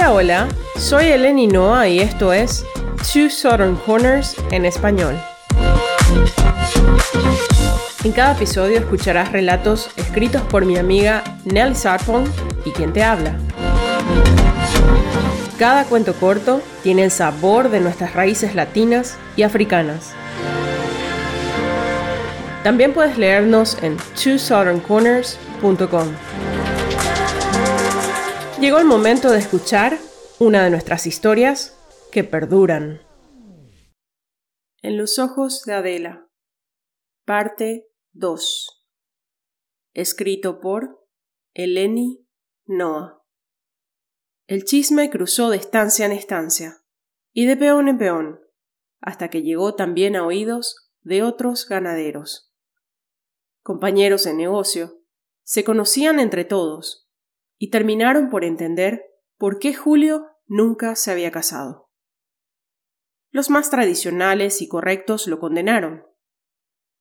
Hola, hola, soy Eleni Noah y esto es Two Southern Corners en español. En cada episodio escucharás relatos escritos por mi amiga Nelly Sarpong y quien te habla. Cada cuento corto tiene el sabor de nuestras raíces latinas y africanas. También puedes leernos en twosoutherncorners.com. Llegó el momento de escuchar una de nuestras historias que perduran. En los ojos de Adela. Parte 2. Escrito por Eleni Noah. El chisme cruzó de estancia en estancia y de peón en peón, hasta que llegó también a oídos de otros ganaderos. Compañeros de negocio, se conocían entre todos y terminaron por entender por qué Julio nunca se había casado. Los más tradicionales y correctos lo condenaron.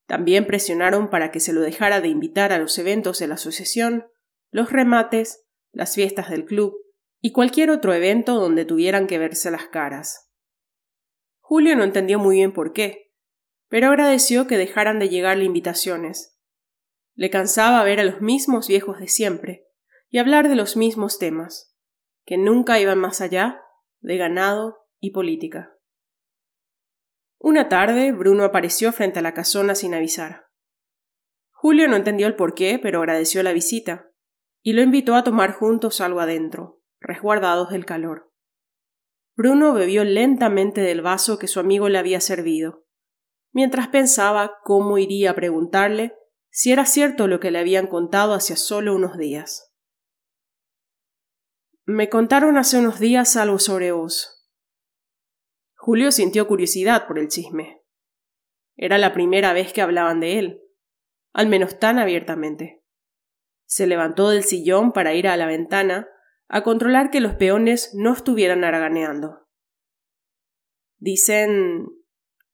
También presionaron para que se lo dejara de invitar a los eventos de la asociación, los remates, las fiestas del club y cualquier otro evento donde tuvieran que verse las caras. Julio no entendió muy bien por qué, pero agradeció que dejaran de llegarle invitaciones. Le cansaba ver a los mismos viejos de siempre, y hablar de los mismos temas, que nunca iban más allá de ganado y política. Una tarde, Bruno apareció frente a la casona sin avisar. Julio no entendió el porqué, pero agradeció la visita, y lo invitó a tomar juntos algo adentro, resguardados del calor. Bruno bebió lentamente del vaso que su amigo le había servido, mientras pensaba cómo iría a preguntarle si era cierto lo que le habían contado hacía solo unos días. Me contaron hace unos días algo sobre vos. Julio sintió curiosidad por el chisme. Era la primera vez que hablaban de él, al menos tan abiertamente. Se levantó del sillón para ir a la ventana a controlar que los peones no estuvieran haraganeando. Dicen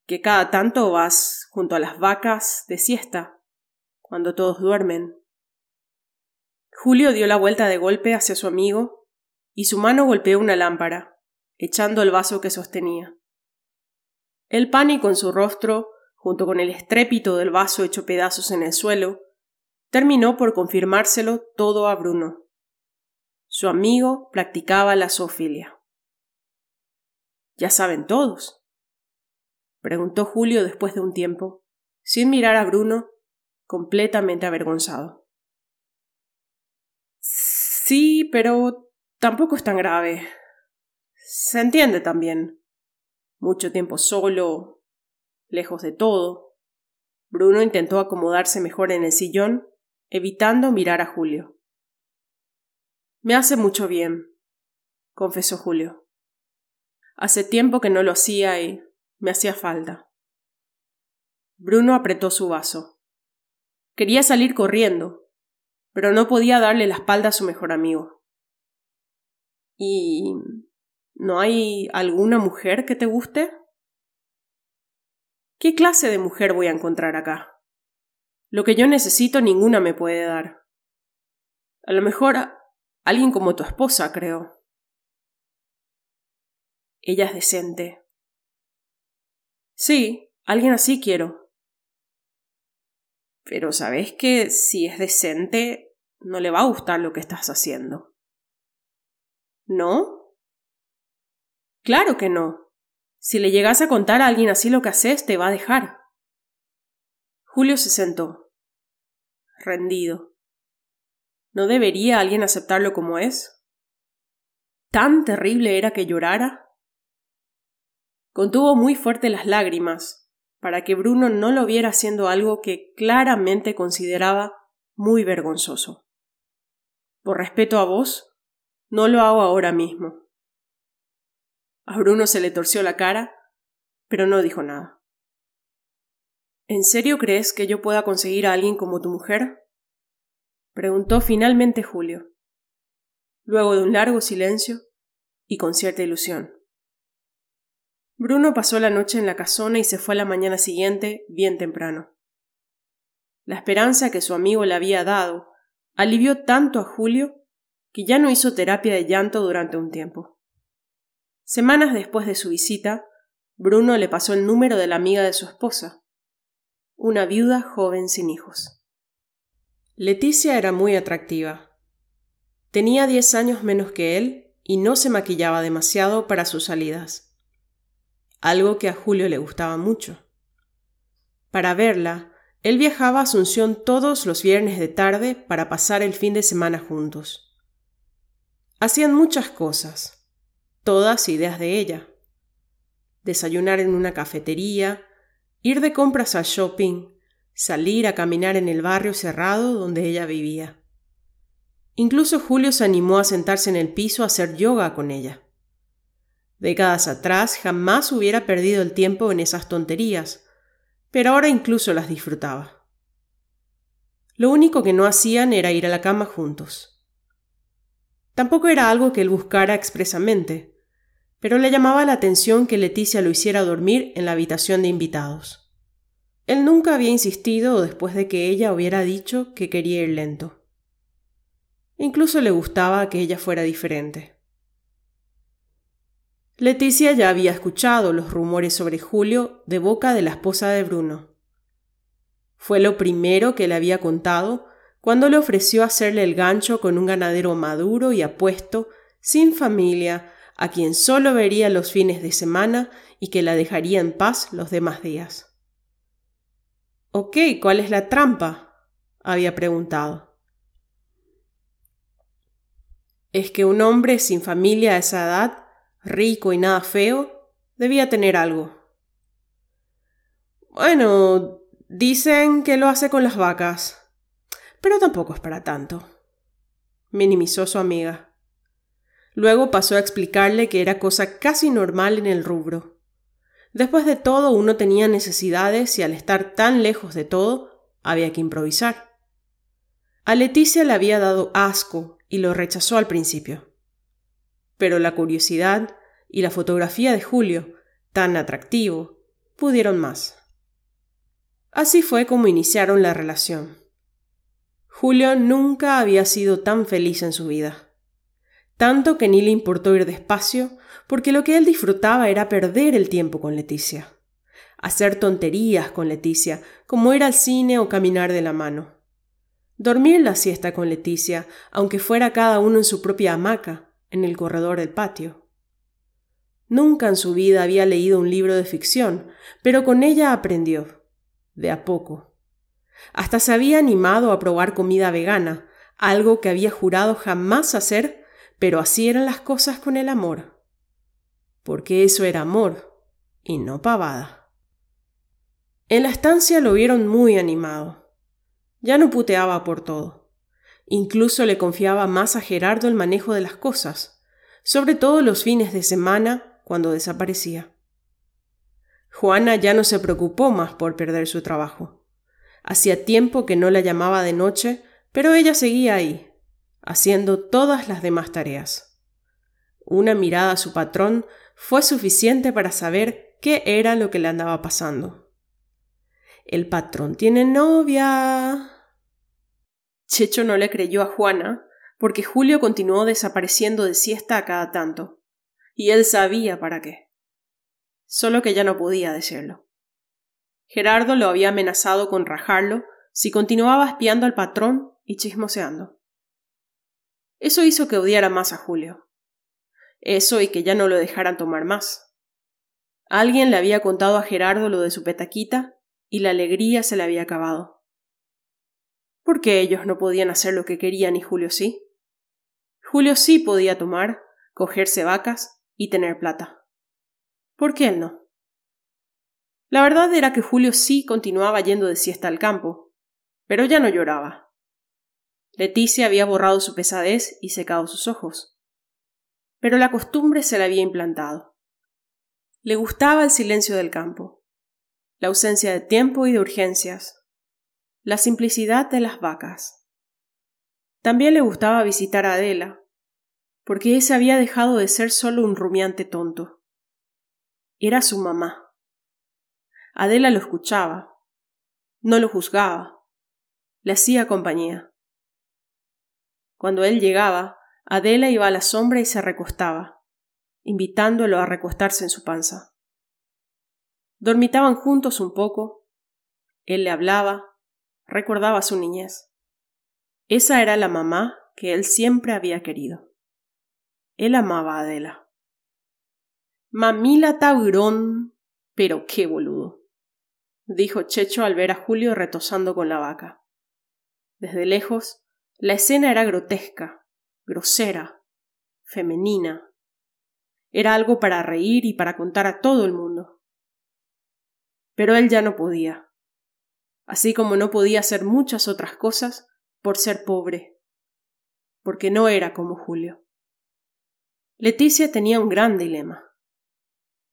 que cada tanto vas junto a las vacas de siesta, cuando todos duermen. Julio dio la vuelta de golpe hacia su amigo y su mano golpeó una lámpara, echando el vaso que sostenía. El pánico en su rostro, junto con el estrépito del vaso hecho pedazos en el suelo, terminó por confirmárselo todo a Bruno. Su amigo practicaba la zoofilia. ¿Ya saben todos? preguntó Julio después de un tiempo, sin mirar a Bruno, completamente avergonzado. Sí, pero Tampoco es tan grave. Se entiende también. Mucho tiempo solo, lejos de todo. Bruno intentó acomodarse mejor en el sillón, evitando mirar a Julio. Me hace mucho bien, confesó Julio. Hace tiempo que no lo hacía y me hacía falta. Bruno apretó su vaso. Quería salir corriendo, pero no podía darle la espalda a su mejor amigo. ¿Y no hay alguna mujer que te guste? ¿Qué clase de mujer voy a encontrar acá? Lo que yo necesito ninguna me puede dar. A lo mejor alguien como tu esposa, creo. Ella es decente. Sí, alguien así quiero. Pero sabes que si es decente, no le va a gustar lo que estás haciendo. ¿No? Claro que no. Si le llegas a contar a alguien así lo que haces, te va a dejar. Julio se sentó, rendido. ¿No debería alguien aceptarlo como es? ¿Tan terrible era que llorara? Contuvo muy fuerte las lágrimas, para que Bruno no lo viera haciendo algo que claramente consideraba muy vergonzoso. Por respeto a vos, no lo hago ahora mismo. A Bruno se le torció la cara, pero no dijo nada. ¿En serio crees que yo pueda conseguir a alguien como tu mujer? preguntó finalmente Julio, luego de un largo silencio y con cierta ilusión. Bruno pasó la noche en la casona y se fue a la mañana siguiente bien temprano. La esperanza que su amigo le había dado alivió tanto a Julio que ya no hizo terapia de llanto durante un tiempo. Semanas después de su visita, Bruno le pasó el número de la amiga de su esposa, una viuda joven sin hijos. Leticia era muy atractiva. Tenía diez años menos que él y no se maquillaba demasiado para sus salidas, algo que a Julio le gustaba mucho. Para verla, él viajaba a Asunción todos los viernes de tarde para pasar el fin de semana juntos. Hacían muchas cosas, todas ideas de ella. Desayunar en una cafetería, ir de compras al shopping, salir a caminar en el barrio cerrado donde ella vivía. Incluso Julio se animó a sentarse en el piso a hacer yoga con ella. Décadas atrás jamás hubiera perdido el tiempo en esas tonterías, pero ahora incluso las disfrutaba. Lo único que no hacían era ir a la cama juntos. Tampoco era algo que él buscara expresamente, pero le llamaba la atención que Leticia lo hiciera dormir en la habitación de invitados. Él nunca había insistido después de que ella hubiera dicho que quería ir lento. Incluso le gustaba que ella fuera diferente. Leticia ya había escuchado los rumores sobre Julio de boca de la esposa de Bruno. Fue lo primero que le había contado cuando le ofreció hacerle el gancho con un ganadero maduro y apuesto, sin familia, a quien solo vería los fines de semana y que la dejaría en paz los demás días. Ok, ¿cuál es la trampa? había preguntado. Es que un hombre sin familia a esa edad rico y nada feo, debía tener algo. Bueno, dicen que lo hace con las vacas, pero tampoco es para tanto, minimizó su amiga. Luego pasó a explicarle que era cosa casi normal en el rubro. Después de todo, uno tenía necesidades y al estar tan lejos de todo, había que improvisar. A Leticia le había dado asco y lo rechazó al principio pero la curiosidad y la fotografía de Julio, tan atractivo, pudieron más. Así fue como iniciaron la relación. Julio nunca había sido tan feliz en su vida. Tanto que ni le importó ir despacio, porque lo que él disfrutaba era perder el tiempo con Leticia. Hacer tonterías con Leticia, como ir al cine o caminar de la mano. Dormir la siesta con Leticia, aunque fuera cada uno en su propia hamaca, en el corredor del patio. Nunca en su vida había leído un libro de ficción, pero con ella aprendió, de a poco. Hasta se había animado a probar comida vegana, algo que había jurado jamás hacer, pero así eran las cosas con el amor. Porque eso era amor, y no pavada. En la estancia lo vieron muy animado. Ya no puteaba por todo. Incluso le confiaba más a Gerardo el manejo de las cosas, sobre todo los fines de semana cuando desaparecía. Juana ya no se preocupó más por perder su trabajo. Hacía tiempo que no la llamaba de noche, pero ella seguía ahí, haciendo todas las demás tareas. Una mirada a su patrón fue suficiente para saber qué era lo que le andaba pasando. El patrón tiene novia, Checho no le creyó a Juana, porque Julio continuó desapareciendo de siesta a cada tanto, y él sabía para qué. Solo que ya no podía decirlo. Gerardo lo había amenazado con rajarlo si continuaba espiando al patrón y chismoseando. Eso hizo que odiara más a Julio. Eso y que ya no lo dejaran tomar más. Alguien le había contado a Gerardo lo de su petaquita y la alegría se le había acabado. ¿Por qué ellos no podían hacer lo que querían y Julio sí? Julio sí podía tomar, cogerse vacas y tener plata. ¿Por qué él no? La verdad era que Julio sí continuaba yendo de siesta al campo, pero ya no lloraba. Leticia había borrado su pesadez y secado sus ojos. Pero la costumbre se la había implantado. Le gustaba el silencio del campo, la ausencia de tiempo y de urgencias, la simplicidad de las vacas. También le gustaba visitar a Adela, porque ese había dejado de ser solo un rumiante tonto. Era su mamá. Adela lo escuchaba, no lo juzgaba, le hacía compañía. Cuando él llegaba, Adela iba a la sombra y se recostaba, invitándolo a recostarse en su panza. Dormitaban juntos un poco, él le hablaba, recordaba su niñez. Esa era la mamá que él siempre había querido. Él amaba a Adela. Mamila taurón, pero qué boludo, dijo Checho al ver a Julio retosando con la vaca. Desde lejos, la escena era grotesca, grosera, femenina. Era algo para reír y para contar a todo el mundo. Pero él ya no podía, así como no podía hacer muchas otras cosas por ser pobre, porque no era como Julio. Leticia tenía un gran dilema.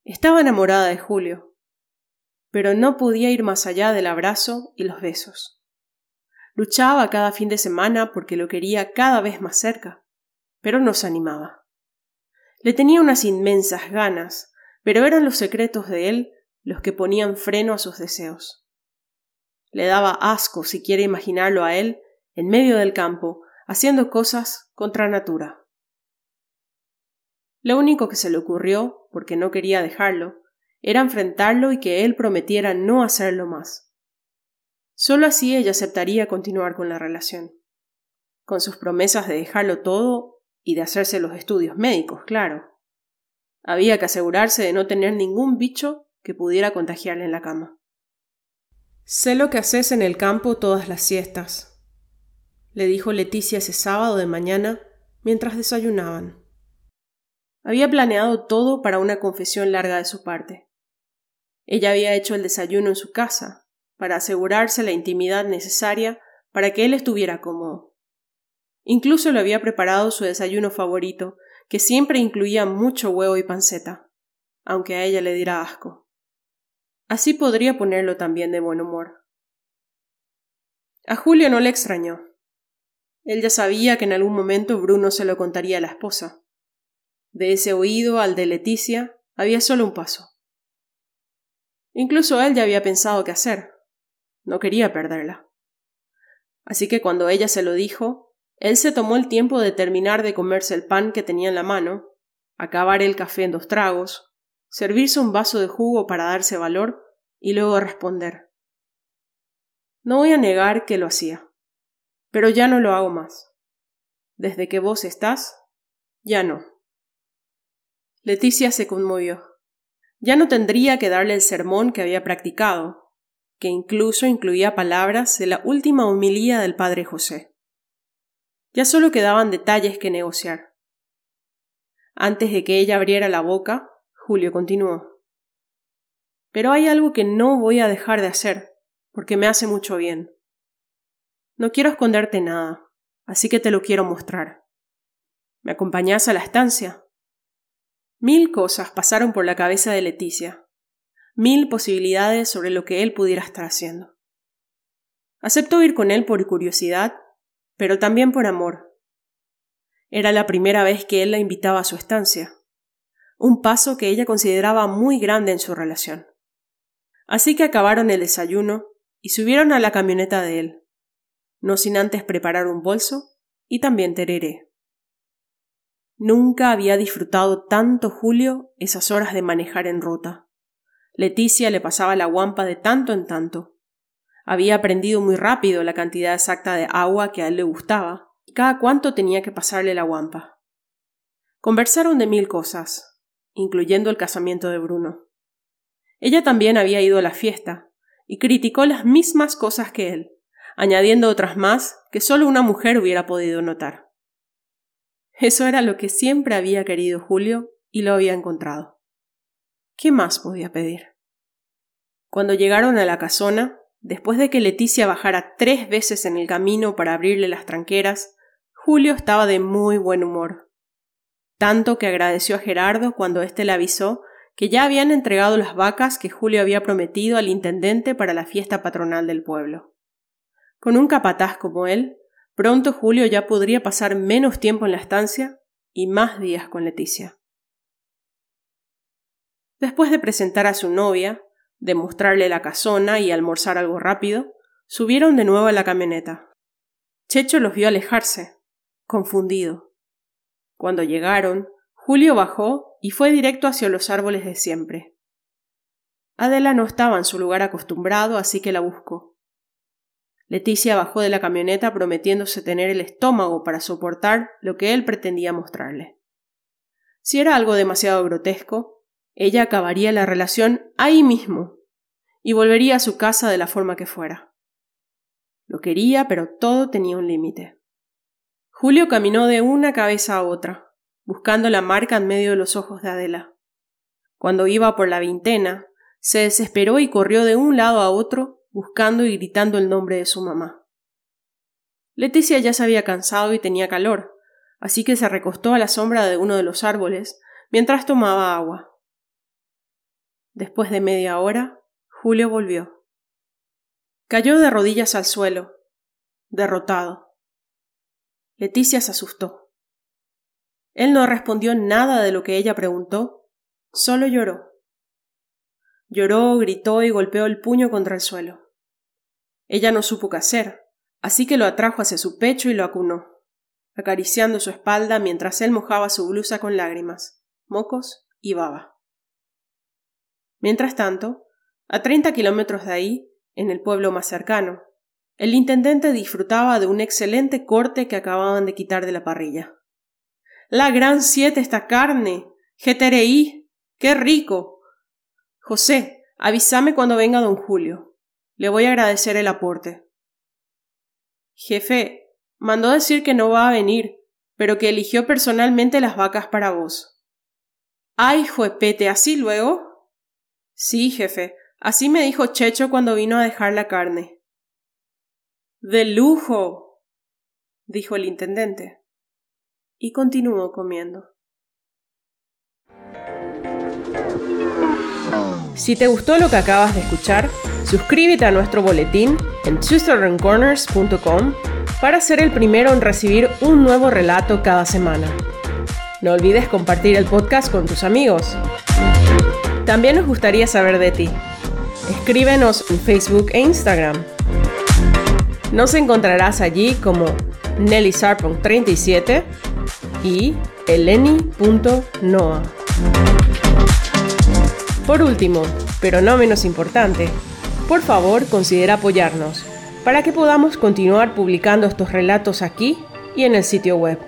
Estaba enamorada de Julio, pero no podía ir más allá del abrazo y los besos. Luchaba cada fin de semana porque lo quería cada vez más cerca, pero no se animaba. Le tenía unas inmensas ganas, pero eran los secretos de él los que ponían freno a sus deseos. Le daba asco siquiera imaginarlo a él en medio del campo, haciendo cosas contra natura. Lo único que se le ocurrió, porque no quería dejarlo, era enfrentarlo y que él prometiera no hacerlo más. Solo así ella aceptaría continuar con la relación. Con sus promesas de dejarlo todo y de hacerse los estudios médicos, claro. Había que asegurarse de no tener ningún bicho que pudiera contagiarle en la cama. Sé lo que haces en el campo todas las siestas, le dijo Leticia ese sábado de mañana mientras desayunaban. Había planeado todo para una confesión larga de su parte. Ella había hecho el desayuno en su casa, para asegurarse la intimidad necesaria para que él estuviera cómodo. Incluso le había preparado su desayuno favorito, que siempre incluía mucho huevo y panceta, aunque a ella le diera asco. Así podría ponerlo también de buen humor. A Julio no le extrañó. Él ya sabía que en algún momento Bruno se lo contaría a la esposa. De ese oído al de Leticia había solo un paso. Incluso él ya había pensado qué hacer. No quería perderla. Así que cuando ella se lo dijo, él se tomó el tiempo de terminar de comerse el pan que tenía en la mano, acabar el café en dos tragos, servirse un vaso de jugo para darse valor y luego responder. No voy a negar que lo hacía, pero ya no lo hago más. Desde que vos estás, ya no. Leticia se conmovió. Ya no tendría que darle el sermón que había practicado, que incluso incluía palabras de la última homilía del padre José. Ya solo quedaban detalles que negociar. Antes de que ella abriera la boca, Julio continuó. Pero hay algo que no voy a dejar de hacer, porque me hace mucho bien. No quiero esconderte nada, así que te lo quiero mostrar. ¿Me acompañás a la estancia? Mil cosas pasaron por la cabeza de Leticia, mil posibilidades sobre lo que él pudiera estar haciendo. Aceptó ir con él por curiosidad, pero también por amor. Era la primera vez que él la invitaba a su estancia un paso que ella consideraba muy grande en su relación. Así que acabaron el desayuno y subieron a la camioneta de él, no sin antes preparar un bolso y también tereré. Nunca había disfrutado tanto Julio esas horas de manejar en ruta. Leticia le pasaba la guampa de tanto en tanto. Había aprendido muy rápido la cantidad exacta de agua que a él le gustaba, y cada cuánto tenía que pasarle la guampa. Conversaron de mil cosas, incluyendo el casamiento de Bruno. Ella también había ido a la fiesta, y criticó las mismas cosas que él, añadiendo otras más que solo una mujer hubiera podido notar. Eso era lo que siempre había querido Julio y lo había encontrado. ¿Qué más podía pedir? Cuando llegaron a la casona, después de que Leticia bajara tres veces en el camino para abrirle las tranqueras, Julio estaba de muy buen humor tanto que agradeció a Gerardo cuando éste le avisó que ya habían entregado las vacas que Julio había prometido al intendente para la fiesta patronal del pueblo. Con un capataz como él, pronto Julio ya podría pasar menos tiempo en la estancia y más días con Leticia. Después de presentar a su novia, de mostrarle la casona y almorzar algo rápido, subieron de nuevo a la camioneta. Checho los vio alejarse, confundido. Cuando llegaron, Julio bajó y fue directo hacia los árboles de siempre. Adela no estaba en su lugar acostumbrado, así que la buscó. Leticia bajó de la camioneta prometiéndose tener el estómago para soportar lo que él pretendía mostrarle. Si era algo demasiado grotesco, ella acabaría la relación ahí mismo y volvería a su casa de la forma que fuera. Lo quería, pero todo tenía un límite. Julio caminó de una cabeza a otra, buscando la marca en medio de los ojos de Adela. Cuando iba por la vintena, se desesperó y corrió de un lado a otro, buscando y gritando el nombre de su mamá. Leticia ya se había cansado y tenía calor, así que se recostó a la sombra de uno de los árboles mientras tomaba agua. Después de media hora, Julio volvió. Cayó de rodillas al suelo, derrotado. Leticia se asustó. Él no respondió nada de lo que ella preguntó, solo lloró. Lloró, gritó y golpeó el puño contra el suelo. Ella no supo qué hacer, así que lo atrajo hacia su pecho y lo acunó, acariciando su espalda mientras él mojaba su blusa con lágrimas, mocos y baba. Mientras tanto, a treinta kilómetros de ahí, en el pueblo más cercano, el intendente disfrutaba de un excelente corte que acababan de quitar de la parrilla. La gran siete esta carne. Jetereí. Qué rico. José, avísame cuando venga don Julio. Le voy a agradecer el aporte. Jefe, mandó decir que no va a venir, pero que eligió personalmente las vacas para vos. Ay, juepete, ¿así luego? Sí, jefe, así me dijo Checho cuando vino a dejar la carne. De lujo, dijo el intendente y continuó comiendo. Si te gustó lo que acabas de escuchar, suscríbete a nuestro boletín en twoSouthernCorners.com para ser el primero en recibir un nuevo relato cada semana. No olvides compartir el podcast con tus amigos. También nos gustaría saber de ti. Escríbenos en Facebook e Instagram. Nos encontrarás allí como Nelly 37 y eleni.noa. Por último, pero no menos importante, por favor considera apoyarnos para que podamos continuar publicando estos relatos aquí y en el sitio web.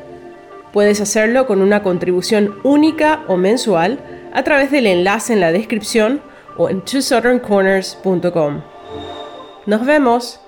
Puedes hacerlo con una contribución única o mensual a través del enlace en la descripción o en twosoutherncorners.com. Nos vemos.